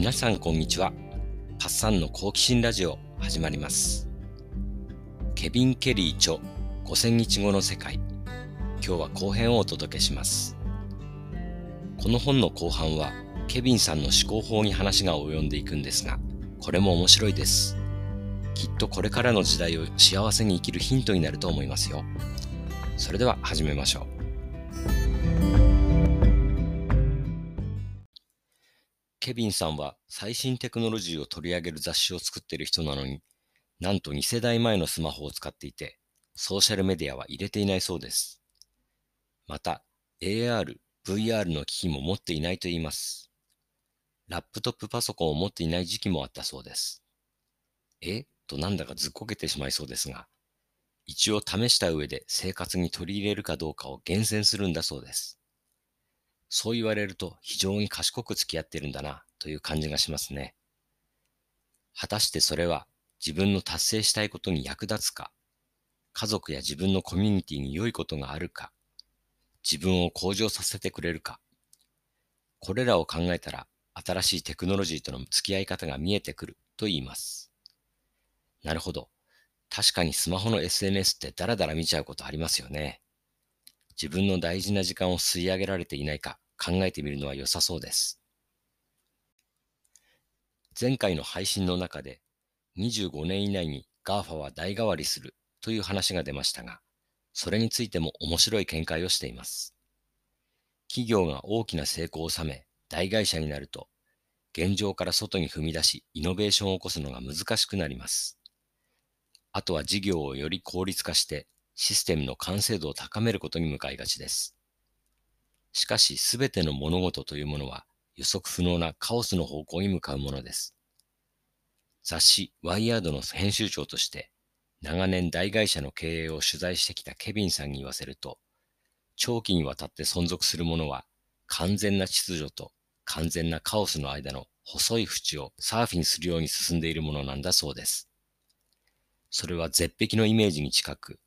皆さんこんにちは。パッサンの好奇心ラジオ始まります。ケビン・ケリー著5000日後の世界。今日は後編をお届けします。この本の後半はケビンさんの思考法に話が及んでいくんですが、これも面白いです。きっとこれからの時代を幸せに生きるヒントになると思いますよ。それでは始めましょう。ケビンさんは最新テクノロジーを取り上げる雑誌を作っている人なのに、なんと2世代前のスマホを使っていて、ソーシャルメディアは入れていないそうです。また、AR、VR の機器も持っていないと言います。ラップトップパソコンを持っていない時期もあったそうです。えとなんだかずっこけてしまいそうですが、一応試した上で生活に取り入れるかどうかを厳選するんだそうです。そう言われると非常に賢く付き合ってるんだなという感じがしますね。果たしてそれは自分の達成したいことに役立つか、家族や自分のコミュニティに良いことがあるか、自分を向上させてくれるか、これらを考えたら新しいテクノロジーとの付き合い方が見えてくると言います。なるほど。確かにスマホの SNS ってダラダラ見ちゃうことありますよね。自分の大事な時間を吸い上げられていないか考えてみるのは良さそうです。前回の配信の中で25年以内に GAFA は代替わりするという話が出ましたが、それについても面白い見解をしています。企業が大きな成功を収め大会社になると、現状から外に踏み出しイノベーションを起こすのが難しくなります。あとは事業をより効率化してシステムの完成度を高めることに向かいがちです。しかし、すべての物事というものは予測不能なカオスの方向に向かうものです。雑誌ワイヤードの編集長として長年大会社の経営を取材してきたケビンさんに言わせると、長期にわたって存続するものは完全な秩序と完全なカオスの間の細い縁をサーフィンするように進んでいるものなんだそうです。それは絶壁のイメージに近く、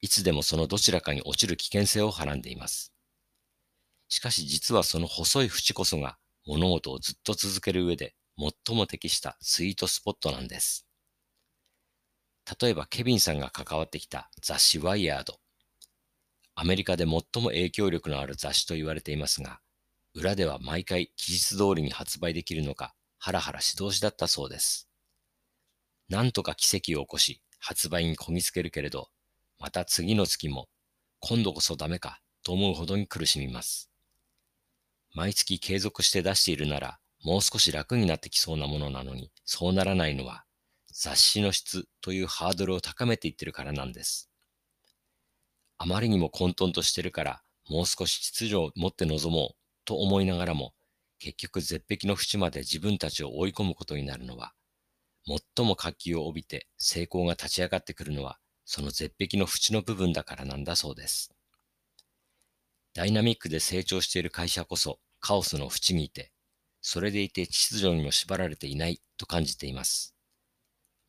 いつでもそのどちらかに落ちる危険性をはらんでいます。しかし実はその細い縁こそが物事をずっと続ける上で最も適したスイートスポットなんです。例えばケビンさんが関わってきた雑誌ワイヤード。アメリカで最も影響力のある雑誌と言われていますが、裏では毎回期日通りに発売できるのかハラハラ指導しだったそうです。なんとか奇跡を起こし発売にこぎつけるけれど、また次の月も、今度こそダメかと思うほどに苦しみます。毎月継続して出しているなら、もう少し楽になってきそうなものなのに、そうならないのは、雑誌の質というハードルを高めていってるからなんです。あまりにも混沌としてるから、もう少し秩序を持って臨もうと思いながらも、結局絶壁の縁まで自分たちを追い込むことになるのは、最も活気を帯びて成功が立ち上がってくるのはその絶壁の縁の部分だからなんだそうです。ダイナミックで成長している会社こそカオスの縁にいて、それでいて秩序にも縛られていないと感じています。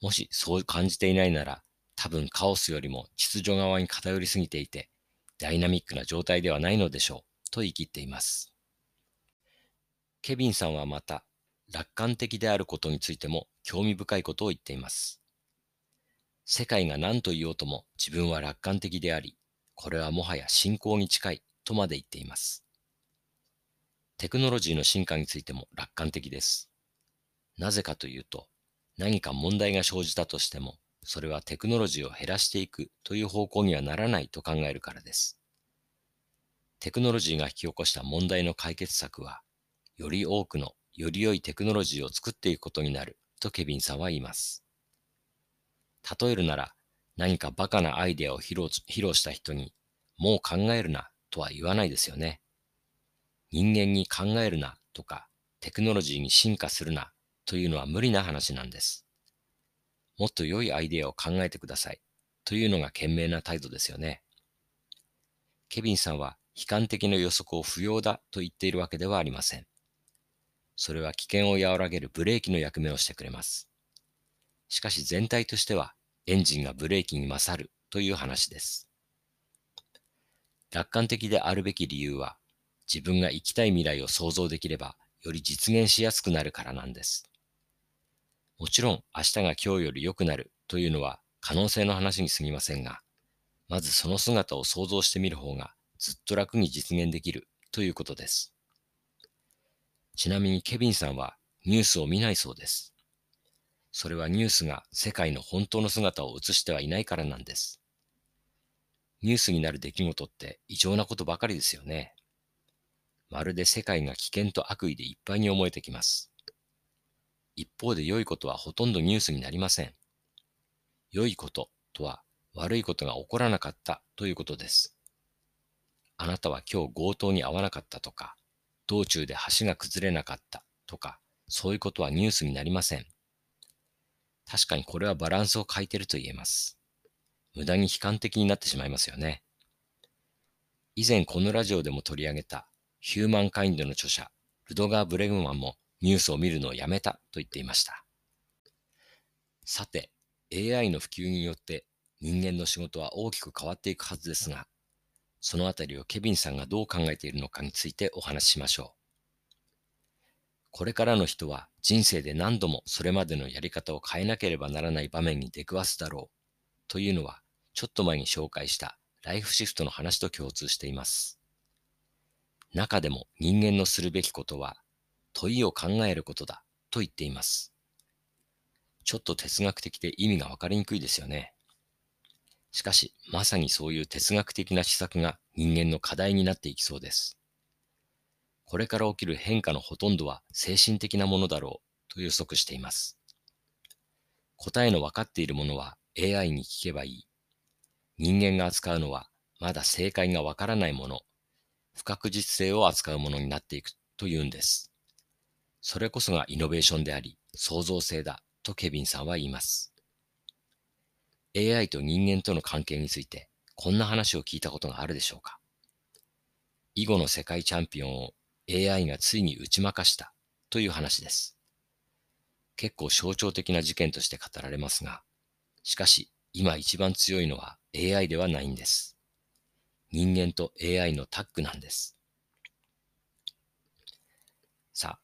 もしそう感じていないなら、多分カオスよりも秩序側に偏りすぎていて、ダイナミックな状態ではないのでしょう、と言い切っています。ケビンさんはまた、楽観的であることについても興味深いことを言っています。世界が何と言おうとも自分は楽観的であり、これはもはや信仰に近いとまで言っています。テクノロジーの進化についても楽観的です。なぜかというと、何か問題が生じたとしても、それはテクノロジーを減らしていくという方向にはならないと考えるからです。テクノロジーが引き起こした問題の解決策は、より多くのより良いテクノロジーを作っていくことになるとケビンさんは言います。例えるなら、何かバカなアイデアを披露披露した人に、もう考えるなとは言わないですよね。人間に考えるなとか、テクノロジーに進化するなというのは無理な話なんです。もっと良いアイデアを考えてくださいというのが賢明な態度ですよね。ケビンさんは悲観的な予測を不要だと言っているわけではありません。それは危険を和らげるブレーキの役目をしてくれます。しかし全体としてはエンジンがブレーキに勝るという話です。楽観的であるべき理由は自分が生きたい未来を想像できればより実現しやすくなるからなんです。もちろん明日が今日より良くなるというのは可能性の話に過ぎませんが、まずその姿を想像してみる方がずっと楽に実現できるということです。ちなみにケビンさんはニュースを見ないそうです。それはニュースが世界の本当の姿を映してはいないからなんです。ニュースになる出来事って異常なことばかりですよね。まるで世界が危険と悪意でいっぱいに思えてきます。一方で良いことはほとんどニュースになりません。良いこととは悪いことが起こらなかったということです。あなたは今日強盗に遭わなかったとか、道中で橋が崩れなかったとか、そういうことはニュースになりません。確かにこれはバランスを欠いてると言えます。無駄に悲観的になってしまいますよね。以前このラジオでも取り上げたヒューマンカインドの著者、ルドガー・ブレグマンもニュースを見るのをやめたと言っていました。さて、AI の普及によって人間の仕事は大きく変わっていくはずですが、そのあたりをケビンさんがどう考えているのかについてお話ししましょう。これからの人は人生で何度もそれまでのやり方を変えなければならない場面に出くわすだろうというのはちょっと前に紹介したライフシフトの話と共通しています。中でも人間のするべきことは問いを考えることだと言っています。ちょっと哲学的で意味がわかりにくいですよね。しかし、まさにそういう哲学的な施策が人間の課題になっていきそうです。これから起きる変化のほとんどは精神的なものだろうと予測しています。答えの分かっているものは AI に聞けばいい。人間が扱うのはまだ正解がわからないもの不確実性を扱うものになっていくというんです。それこそがイノベーションであり、創造性だとケビンさんは言います。AI と人間との関係について、こんな話を聞いたことがあるでしょうか囲碁の世界チャンピオンを AI がついに打ち負かしたという話です。結構象徴的な事件として語られますが、しかし今一番強いのは AI ではないんです。人間と AI のタッグなんです。さあ、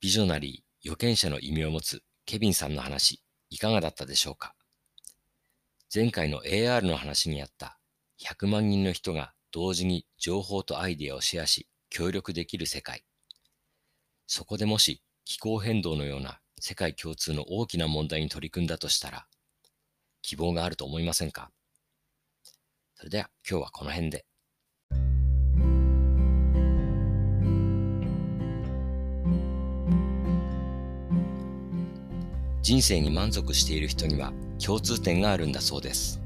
ビジョナリー、予見者の意味を持つケビンさんの話、いかがだったでしょうか？前回の AR の話にあった100万人の人が同時に情報とアイデアをシェアし協力できる世界。そこでもし気候変動のような世界共通の大きな問題に取り組んだとしたら希望があると思いませんか？それでは今日はこの辺で。人生に満足している人には共通点があるんだそうです。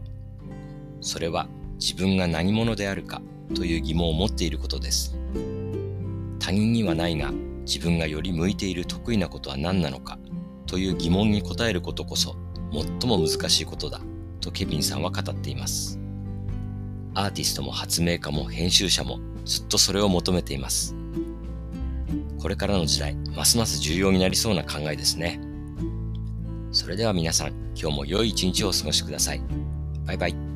それは自分が何者であるかという疑問を持っていることです。他人にはないが自分がより向いている得意なことは何なのかという疑問に答えることこそ最も難しいことだとケビンさんは語っています。アーティストも発明家も編集者もずっとそれを求めています。これからの時代、ますます重要になりそうな考えですね。それでは皆さん、今日も良い一日をお過ごしください。バイバイ。